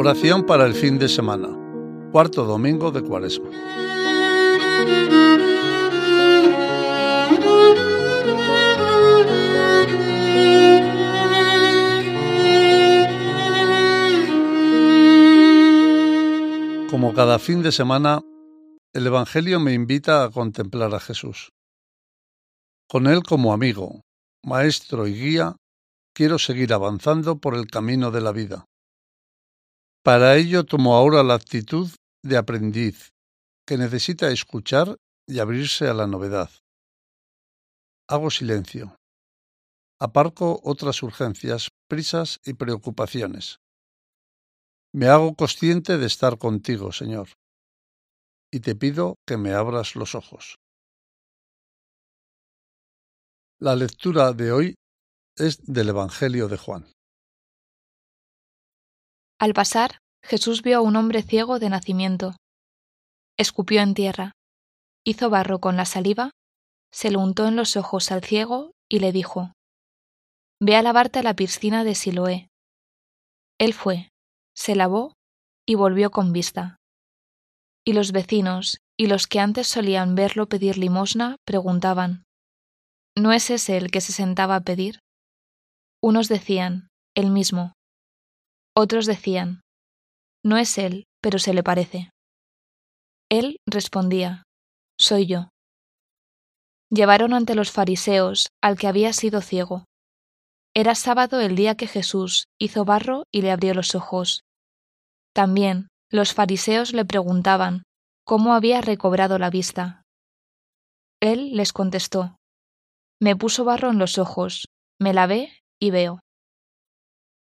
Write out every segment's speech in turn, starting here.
Oración para el fin de semana, cuarto domingo de Cuaresma. Como cada fin de semana, el Evangelio me invita a contemplar a Jesús. Con Él como amigo, maestro y guía, quiero seguir avanzando por el camino de la vida. Para ello tomo ahora la actitud de aprendiz, que necesita escuchar y abrirse a la novedad. Hago silencio. Aparco otras urgencias, prisas y preocupaciones. Me hago consciente de estar contigo, Señor, y te pido que me abras los ojos. La lectura de hoy es del Evangelio de Juan. Al pasar, Jesús vio a un hombre ciego de nacimiento. Escupió en tierra, hizo barro con la saliva, se lo untó en los ojos al ciego y le dijo, Ve a lavarte a la piscina de Siloé. Él fue, se lavó y volvió con vista. Y los vecinos y los que antes solían verlo pedir limosna preguntaban, ¿No es ese el que se sentaba a pedir? Unos decían, el mismo. Otros decían, no es él, pero se le parece. Él respondía, soy yo. Llevaron ante los fariseos al que había sido ciego. Era sábado el día que Jesús hizo barro y le abrió los ojos. También los fariseos le preguntaban cómo había recobrado la vista. Él les contestó, Me puso barro en los ojos, me lavé y veo.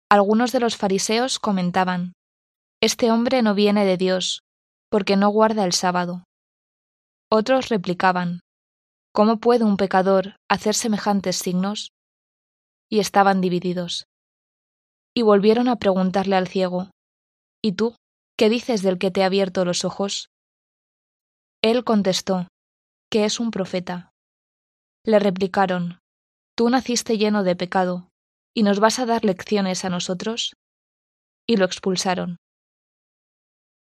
Algunos de los fariseos comentaban, Este hombre no viene de Dios, porque no guarda el sábado. Otros replicaban, ¿Cómo puede un pecador hacer semejantes signos? Y estaban divididos. Y volvieron a preguntarle al ciego, ¿Y tú, qué dices del que te ha abierto los ojos? Él contestó, que es un profeta. Le replicaron, Tú naciste lleno de pecado, ¿y nos vas a dar lecciones a nosotros? Y lo expulsaron.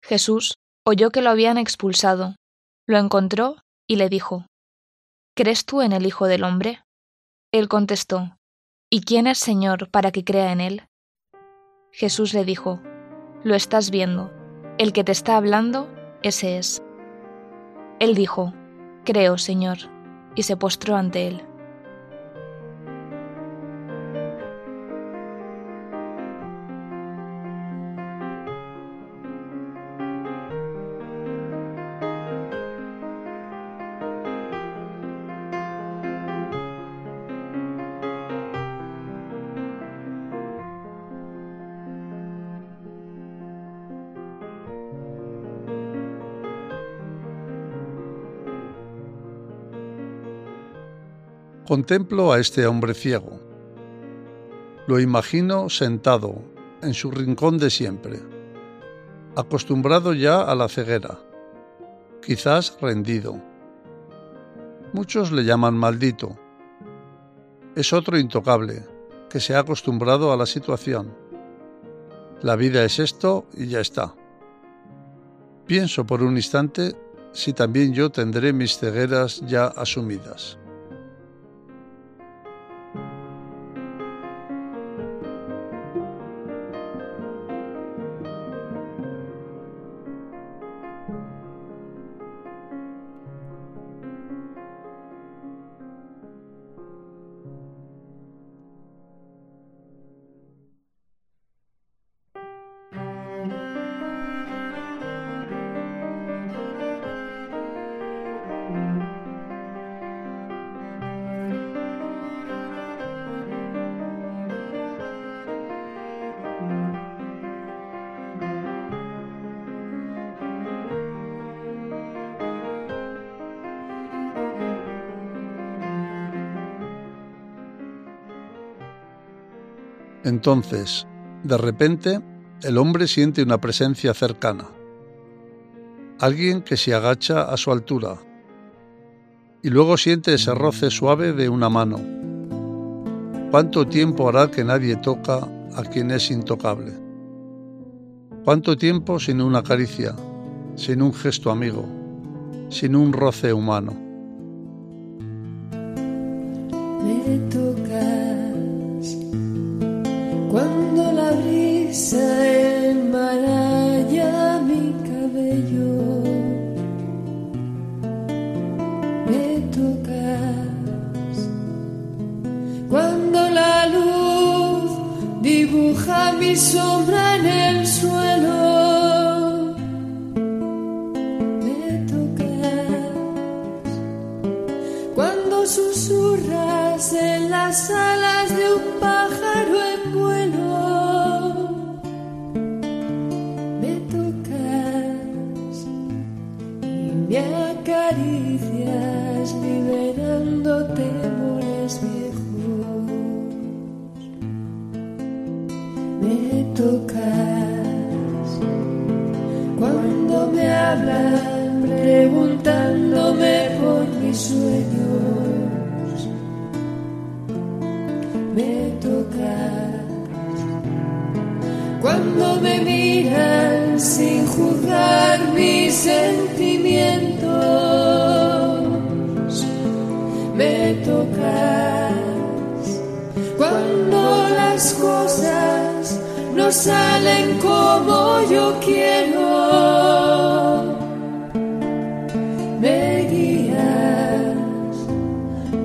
Jesús oyó que lo habían expulsado, lo encontró y le dijo, ¿Crees tú en el Hijo del Hombre? Él contestó, ¿Y quién es Señor para que crea en él? Jesús le dijo, Lo estás viendo, el que te está hablando, ese es. Él dijo, Creo, Señor, y se postró ante él. Contemplo a este hombre ciego. Lo imagino sentado en su rincón de siempre, acostumbrado ya a la ceguera, quizás rendido. Muchos le llaman maldito. Es otro intocable, que se ha acostumbrado a la situación. La vida es esto y ya está. Pienso por un instante si también yo tendré mis cegueras ya asumidas. Entonces, de repente, el hombre siente una presencia cercana, alguien que se agacha a su altura, y luego siente ese roce suave de una mano. ¿Cuánto tiempo hará que nadie toca a quien es intocable? ¿Cuánto tiempo sin una caricia, sin un gesto amigo, sin un roce humano? Mi sombra en el suelo. Me tocas cuando susurras en las alas de un pájaro en vuelo. Me tocas y me acaricias liberando temores. Tocas cuando me hablan preguntándome por mis sueños. Me tocas cuando me miran sin juzgar mis sentimientos. Me tocas cuando las cosas no salen como yo quiero. Me guías,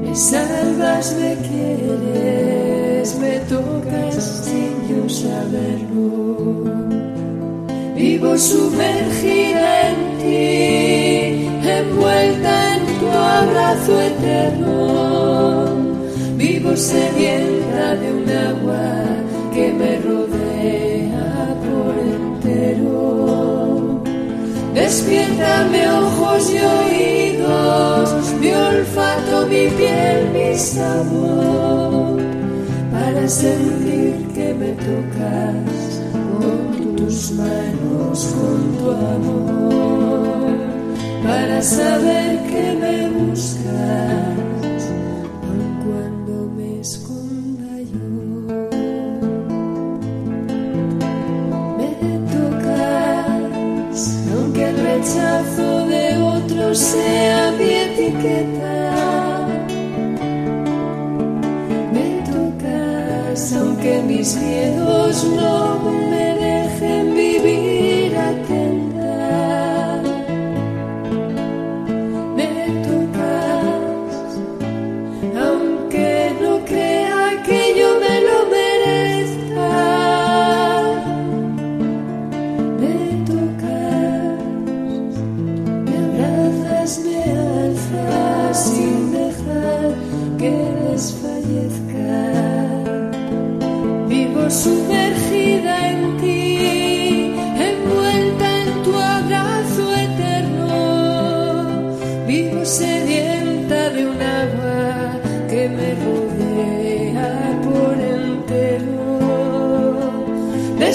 me salvas, me quieres, me tocas sin yo saberlo. Vivo sumergida en ti, envuelta en tu abrazo eterno. Vivo sedienta de un agua Despiértame ojos y oídos, mi olfato, mi piel, mi sabor, para sentir que me tocas con tus manos, con tu amor, para saber que me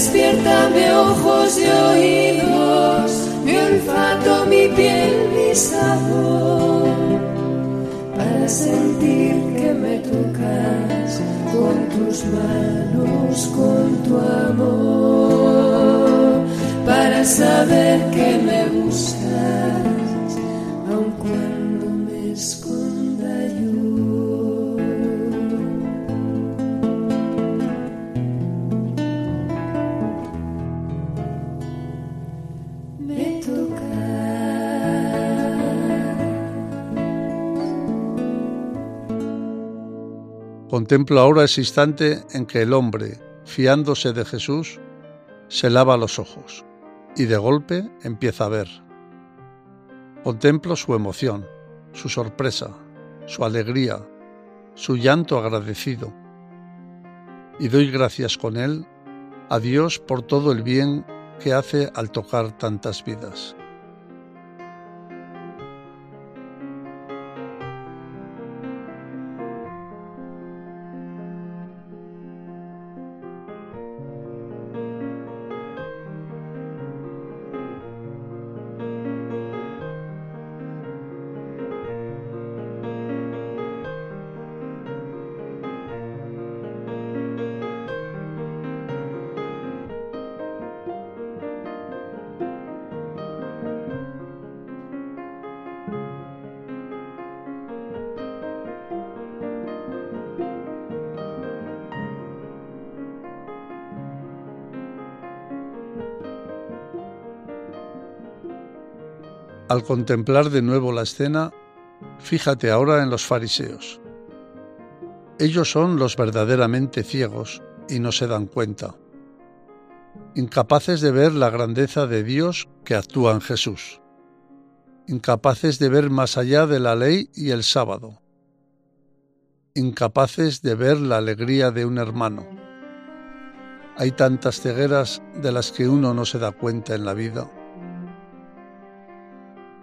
Despiértame ojos y oídos, mi olfato, mi piel, mi sabor, para sentir que me tocas con tus manos, con tu amor, para saber que me buscas, Contemplo ahora ese instante en que el hombre, fiándose de Jesús, se lava los ojos y de golpe empieza a ver. Contemplo su emoción, su sorpresa, su alegría, su llanto agradecido. Y doy gracias con él a Dios por todo el bien que hace al tocar tantas vidas. Al contemplar de nuevo la escena, fíjate ahora en los fariseos. Ellos son los verdaderamente ciegos y no se dan cuenta, incapaces de ver la grandeza de Dios que actúa en Jesús, incapaces de ver más allá de la ley y el sábado, incapaces de ver la alegría de un hermano. Hay tantas cegueras de las que uno no se da cuenta en la vida.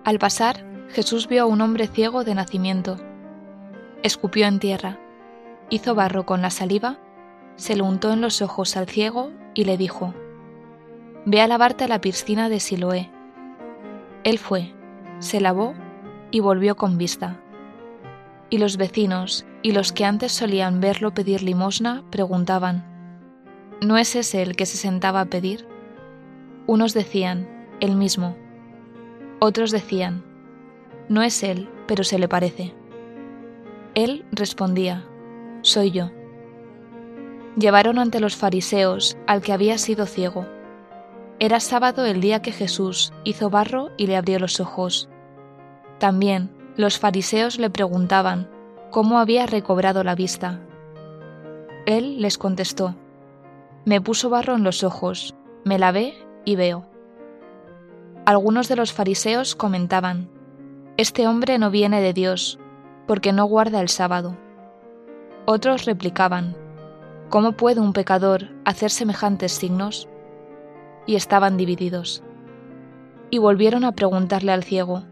Al pasar, Jesús vio a un hombre ciego de nacimiento. Escupió en tierra, hizo barro con la saliva, se lo untó en los ojos al ciego y le dijo, Ve a lavarte a la piscina de Siloé. Él fue, se lavó y volvió con vista. Y los vecinos y los que antes solían verlo pedir limosna preguntaban, ¿no es ese el que se sentaba a pedir? Unos decían, el mismo. Otros decían, no es él, pero se le parece. Él respondía, soy yo. Llevaron ante los fariseos al que había sido ciego. Era sábado el día que Jesús hizo barro y le abrió los ojos. También los fariseos le preguntaban cómo había recobrado la vista. Él les contestó, Me puso barro en los ojos, me lavé y veo. Algunos de los fariseos comentaban, Este hombre no viene de Dios, porque no guarda el sábado. Otros replicaban, ¿Cómo puede un pecador hacer semejantes signos? Y estaban divididos. Y volvieron a preguntarle al ciego,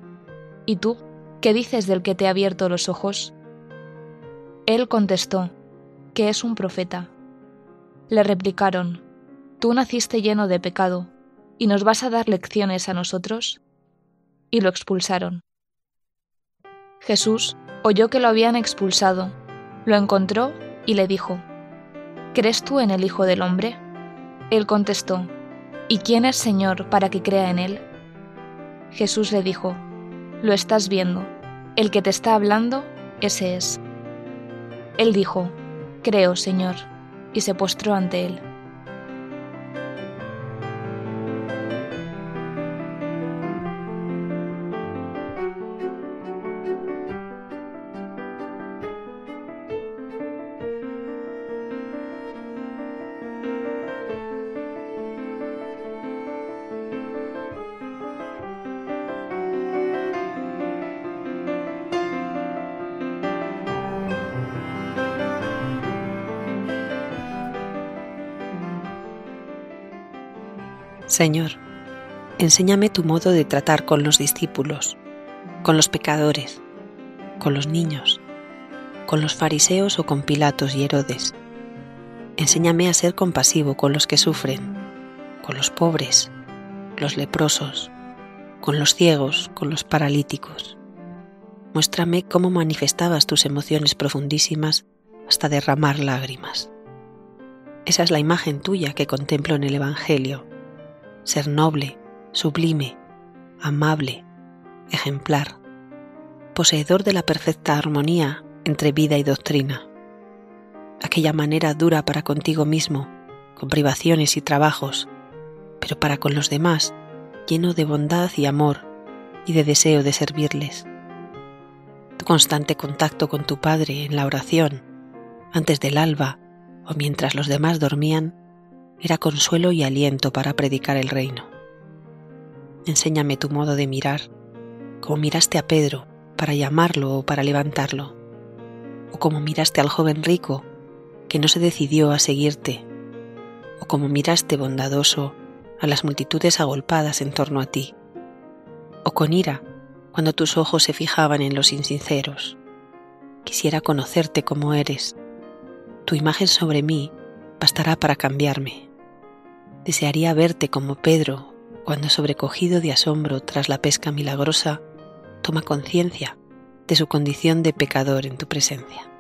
¿Y tú qué dices del que te ha abierto los ojos? Él contestó, que es un profeta. Le replicaron, Tú naciste lleno de pecado, ¿y nos vas a dar lecciones a nosotros? Y lo expulsaron. Jesús oyó que lo habían expulsado, lo encontró y le dijo, ¿Crees tú en el Hijo del Hombre? Él contestó, ¿Y quién es Señor para que crea en él? Jesús le dijo, Lo estás viendo, el que te está hablando, ese es. Él dijo, Creo, Señor, y se postró ante él. Señor, enséñame tu modo de tratar con los discípulos, con los pecadores, con los niños, con los fariseos o con Pilatos y Herodes. Enséñame a ser compasivo con los que sufren, con los pobres, los leprosos, con los ciegos, con los paralíticos. Muéstrame cómo manifestabas tus emociones profundísimas hasta derramar lágrimas. Esa es la imagen tuya que contemplo en el Evangelio ser noble, sublime, amable, ejemplar, poseedor de la perfecta armonía entre vida y doctrina. Aquella manera dura para contigo mismo, con privaciones y trabajos, pero para con los demás, lleno de bondad y amor y de deseo de servirles. Tu constante contacto con tu Padre en la oración, antes del alba o mientras los demás dormían, era consuelo y aliento para predicar el reino. Enséñame tu modo de mirar, como miraste a Pedro para llamarlo o para levantarlo, o como miraste al joven rico que no se decidió a seguirte, o como miraste bondadoso a las multitudes agolpadas en torno a ti, o con ira cuando tus ojos se fijaban en los insinceros. Quisiera conocerte como eres. Tu imagen sobre mí bastará para cambiarme. Desearía verte como Pedro cuando, sobrecogido de asombro tras la pesca milagrosa, toma conciencia de su condición de pecador en tu presencia.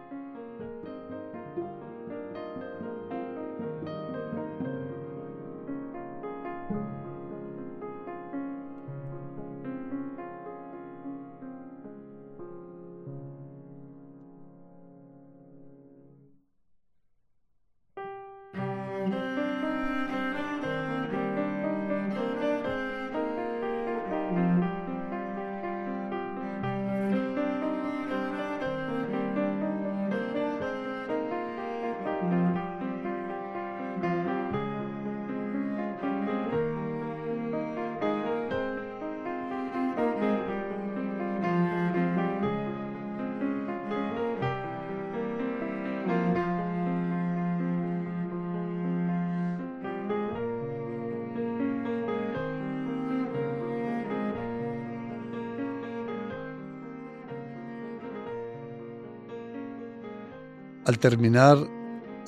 Al terminar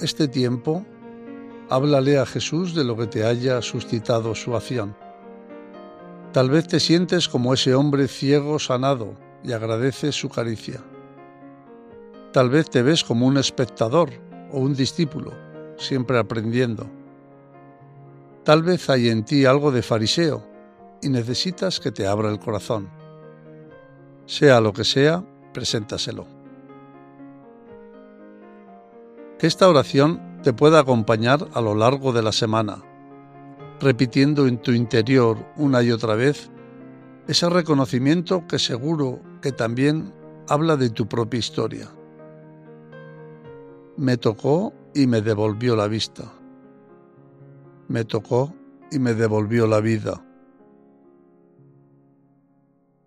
este tiempo, háblale a Jesús de lo que te haya suscitado su acción. Tal vez te sientes como ese hombre ciego sanado y agradeces su caricia. Tal vez te ves como un espectador o un discípulo, siempre aprendiendo. Tal vez hay en ti algo de fariseo y necesitas que te abra el corazón. Sea lo que sea, preséntaselo. Que esta oración te pueda acompañar a lo largo de la semana, repitiendo en tu interior una y otra vez ese reconocimiento que seguro que también habla de tu propia historia. Me tocó y me devolvió la vista. Me tocó y me devolvió la vida.